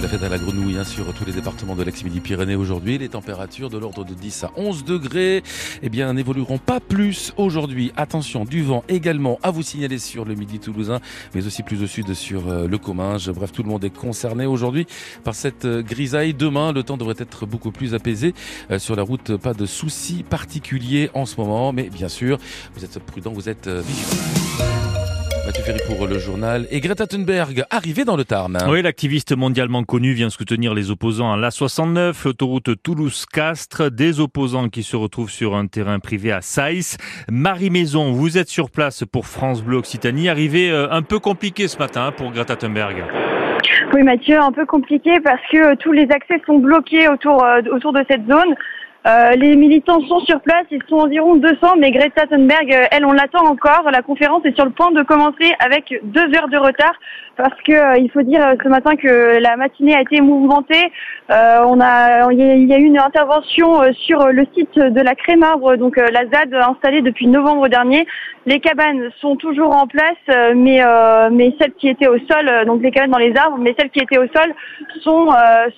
La fête à la grenouille hein, sur tous les départements de l'ex-Midi-Pyrénées aujourd'hui. Les températures de l'ordre de 10 à 11 degrés eh bien, n'évolueront pas plus aujourd'hui. Attention, du vent également à vous signaler sur le Midi toulousain, mais aussi plus au sud sur euh, le Comminges. Bref, tout le monde est concerné aujourd'hui par cette euh, grisaille. Demain, le temps devrait être beaucoup plus apaisé. Euh, sur la route, pas de soucis particuliers en ce moment, mais bien sûr, vous êtes prudent, vous êtes vigilant. Mathieu Ferry pour le journal. Et Greta Thunberg, arrivée dans le Tarn. Oui, l'activiste mondialement connue vient soutenir les opposants à l'A69, l'autoroute Toulouse-Castres, des opposants qui se retrouvent sur un terrain privé à Saïs. Marie Maison, vous êtes sur place pour France Bleu Occitanie. Arrivée euh, un peu compliquée ce matin pour Greta Thunberg. Oui Mathieu, un peu compliqué parce que euh, tous les accès sont bloqués autour, euh, autour de cette zone. Euh, les militants sont sur place, ils sont environ 200, mais Greta Thunberg, euh, elle, on l'attend encore. La conférence est sur le point de commencer avec deux heures de retard parce que euh, il faut dire ce matin que la matinée a été mouvementée. on a, il y a eu une intervention sur le site de la Crémarbre, donc la ZAD installée depuis novembre dernier. Les cabanes sont toujours en place, mais mais celles qui étaient au sol, donc les cabanes dans les arbres, mais celles qui étaient au sol sont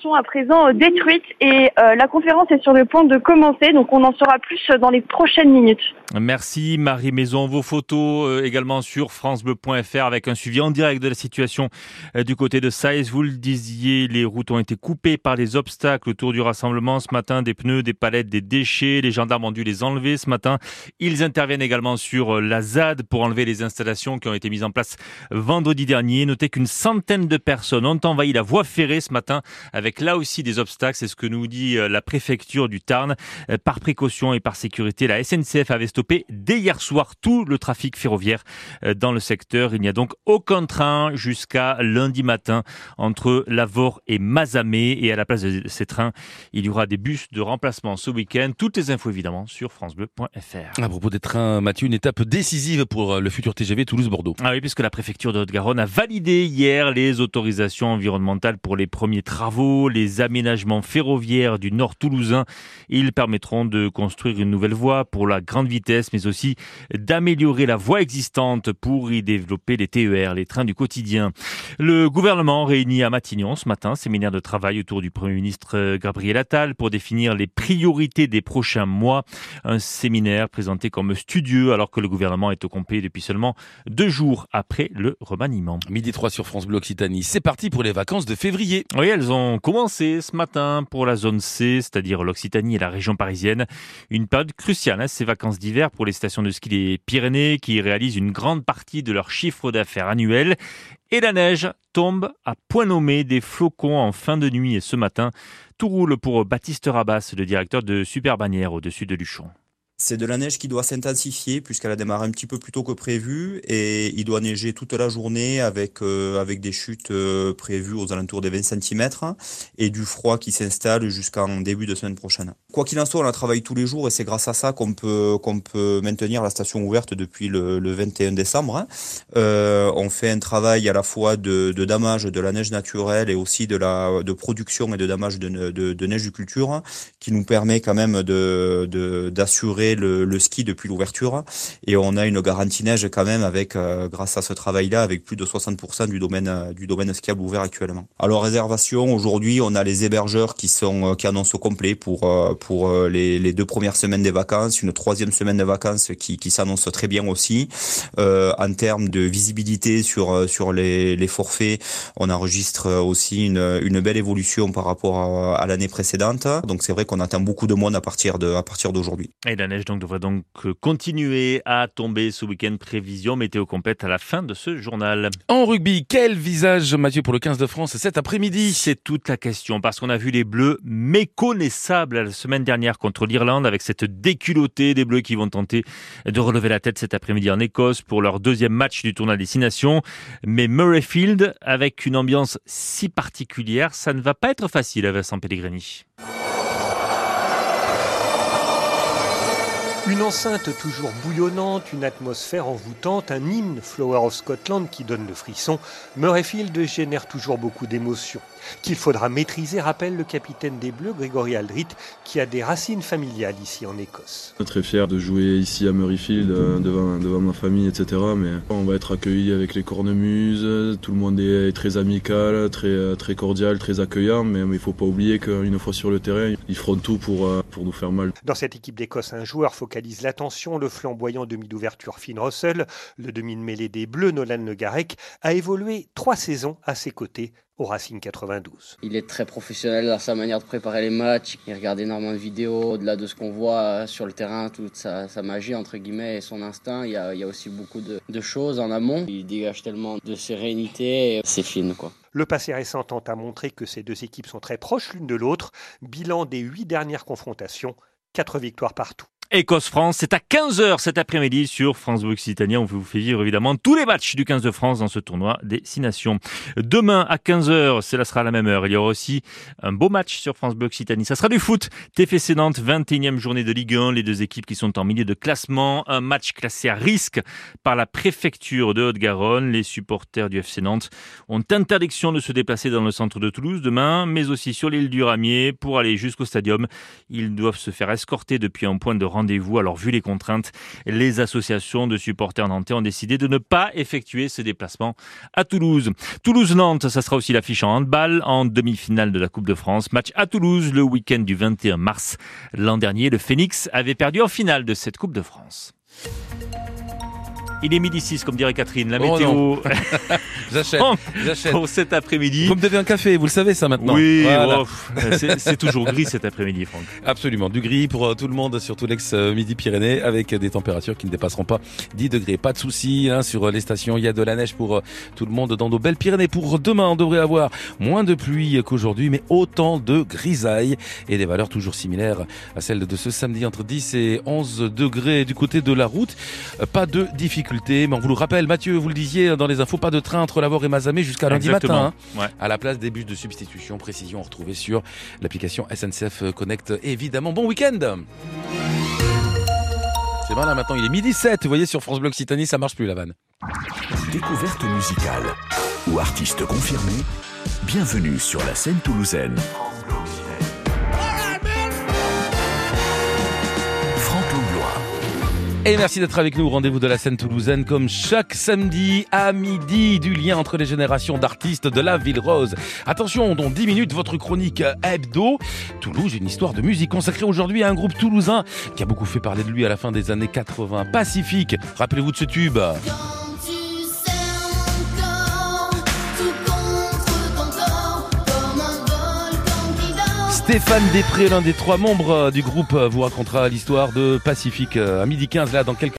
sont à présent détruites et la conférence est sur le point de commencer, donc on en saura plus dans les prochaines minutes. Merci Marie Maison. Vos photos euh, également sur francebleu.fr avec un suivi en direct de la situation euh, du côté de Saïs. Vous le disiez, les routes ont été coupées par les obstacles autour du rassemblement ce matin, des pneus, des palettes, des déchets. Les gendarmes ont dû les enlever ce matin. Ils interviennent également sur euh, la ZAD pour enlever les installations qui ont été mises en place vendredi dernier. Notez qu'une centaine de personnes ont envahi la voie ferrée ce matin avec là aussi des obstacles. C'est ce que nous dit la préfecture du Tarn. Euh, par précaution et par sécurité, la SNCF avait stoppé dès hier soir tout le trafic ferroviaire euh, dans le secteur. Il n'y a donc aucun train jusqu'à lundi matin entre Lavore et Mazamé. Et à la place de ces trains, il y aura des bus de remplacement ce week-end. Toutes les infos évidemment sur francebleu.fr. À propos des trains, Mathieu, une étape décisive pour euh, le futur TGV Toulouse-Bordeaux. Ah oui, puisque la préfecture de Haute-Garonne a validé hier les autorisations environnementales pour les premiers travaux, les aménagements ferroviaires du nord toulousain. Ils permettront de construire une nouvelle voie pour la grande vitesse, mais aussi d'améliorer la voie existante pour y développer les TER, les trains du quotidien. Le gouvernement réunit à Matignon ce matin, séminaire de travail autour du Premier ministre Gabriel Attal pour définir les priorités des prochains mois. Un séminaire présenté comme studieux alors que le gouvernement est au complet depuis seulement deux jours après le remaniement. Midi 3 sur France Bleu Occitanie. C'est parti pour les vacances de février. Oui, elles ont commencé ce matin pour la zone C, c'est-à-dire l'Occitanie et la région parisienne. Une période cruciale, hein, ces vacances d'hiver pour les stations de ski des Pyrénées qui réalisent une grande partie de leur chiffre d'affaires annuel. Et la neige tombe à point nommé des flocons en fin de nuit et ce matin. Tout roule pour Baptiste Rabas, le directeur de Super Bannière au-dessus de Luchon. C'est de la neige qui doit s'intensifier puisqu'elle a démarré un petit peu plus tôt que prévu et il doit neiger toute la journée avec euh, avec des chutes euh, prévues aux alentours des 20 cm et du froid qui s'installe jusqu'en début de semaine prochaine. Quoi qu'il en soit, on a travaillé tous les jours et c'est grâce à ça qu'on peut peut maintenir la station ouverte depuis le, le 21 décembre. Hein. Euh, on fait un travail à la fois de, de damage de la neige naturelle et aussi de la de production et de damage de, de, de neige de culture qui nous permet quand même de d'assurer le, ski depuis l'ouverture et on a une garantie neige quand même avec euh, grâce à ce travail-là avec plus de 60% du domaine euh, du domaine skiable ouvert actuellement. Alors réservation aujourd'hui, on a les hébergeurs qui sont euh, qui annoncent au complet pour pour les, deux premières semaines des vacances, une troisième semaine de vacances qui qui s'annonce très bien aussi en termes de visibilité sur sur les, les forfaits, on enregistre aussi une, une belle évolution par rapport à, l'année précédente. Donc c'est vrai qu'on attend beaucoup de monde à partir de à partir d'aujourd'hui. Et la neige donc devrait donc continuer à tomber ce week-end. Prévision météo complète à la fin de ce journal. En rugby, quel visage, Mathieu, pour le 15 de France cet après-midi? C'est toute la question parce qu'on a vu les Bleus méconnaissables la semaine dernière contre l'Irlande avec cette déculottée des Bleus qui vont tenter de relever la tête cet après-midi en Écosse pour leur deuxième match du tournoi Destination. Mais Murrayfield, avec une ambiance si particulière, ça ne va pas être facile à Vincent Pellegrini. Enceinte toujours bouillonnante, une atmosphère envoûtante, un hymne Flower of Scotland qui donne le frisson, Murrayfield génère toujours beaucoup d'émotions. Qu'il faudra maîtriser, rappelle le capitaine des Bleus, Grégory Aldrit, qui a des racines familiales ici en Écosse. Très fier de jouer ici à Murrayfield euh, devant, devant ma famille, etc. Mais on va être accueillis avec les cornemuses, tout le monde est très amical, très, très cordial, très accueillant, mais il ne faut pas oublier qu'une fois sur le terrain, ils feront tout pour, euh, pour nous faire mal. Dans cette équipe d'Écosse, un joueur focalise l'attention, le flamboyant demi d'ouverture Finn Russell, le demi de mêlée des Bleus Nolan Negarek, a évolué trois saisons à ses côtés au Racing 92. Il est très professionnel dans sa manière de préparer les matchs. Il regarde énormément de vidéos. Au-delà de ce qu'on voit sur le terrain, toute sa, magie, entre guillemets, et son instinct, il y a, aussi beaucoup de, de, choses en amont. Il dégage tellement de sérénité. C'est fine, quoi. Le passé récent tente à montrer que ces deux équipes sont très proches l'une de l'autre. Bilan des huit dernières confrontations, quatre victoires partout. Écosse-France. C'est à 15h cet après-midi sur France Bleu Occitania. On vous fait vivre évidemment tous les matchs du 15 de France dans ce tournoi des 6 nations. Demain à 15h, cela sera à la même heure. Il y aura aussi un beau match sur France Bleu Occitanie. Ça sera du foot. TFC Nantes, 21e journée de Ligue 1. Les deux équipes qui sont en milieu de classement. Un match classé à risque par la préfecture de Haute-Garonne. Les supporters du FC Nantes ont interdiction de se déplacer dans le centre de Toulouse demain, mais aussi sur l'île du Ramier pour aller jusqu'au stadium. Ils doivent se faire escorter depuis un point de rendez Alors, vu les contraintes, les associations de supporters nantais ont décidé de ne pas effectuer ce déplacement à Toulouse. Toulouse-Nantes, ça sera aussi l'affiche en handball en demi-finale de la Coupe de France. Match à Toulouse le week-end du 21 mars. L'an dernier, le Phoenix avait perdu en finale de cette Coupe de France. Il est midi 6, comme dirait Catherine. La oh météo. j'achète, j'achète. Pour cet après-midi. Vous me devez un café, vous le savez ça maintenant. Oui, oh, c'est toujours gris cet après-midi, Franck. Absolument. Du gris pour euh, tout le monde, surtout l'ex-Midi-Pyrénées, avec des températures qui ne dépasseront pas 10 degrés. Pas de soucis hein, sur les stations. Il y a de la neige pour euh, tout le monde dans nos belles Pyrénées. Pour demain, on devrait avoir moins de pluie qu'aujourd'hui, mais autant de grisailles et des valeurs toujours similaires à celles de ce samedi entre 10 et 11 degrés du côté de la route. Pas de difficultés mais on vous le rappelle, Mathieu, vous le disiez dans les infos, pas de train entre Lavore et Mazamé jusqu'à lundi matin. Hein. À la place des bus de substitution, précision retrouvée sur l'application SNCF Connect. Évidemment, bon week-end C'est bon là maintenant, il est midi 7. Vous voyez, sur France Bleu Occitanie, ça marche plus la vanne. Découverte musicale ou artiste confirmé, bienvenue sur la scène toulousaine. Et merci d'être avec nous. Rendez-vous de la scène toulousaine comme chaque samedi à midi du lien entre les générations d'artistes de la Ville Rose. Attention, dans 10 minutes, votre chronique hebdo. Toulouse, une histoire de musique consacrée aujourd'hui à un groupe toulousain qui a beaucoup fait parler de lui à la fin des années 80. Pacifique. Rappelez-vous de ce tube. Stéphane Després, l'un des trois membres euh, du groupe, euh, vous racontera l'histoire de Pacifique euh, à midi 15 là dans quelques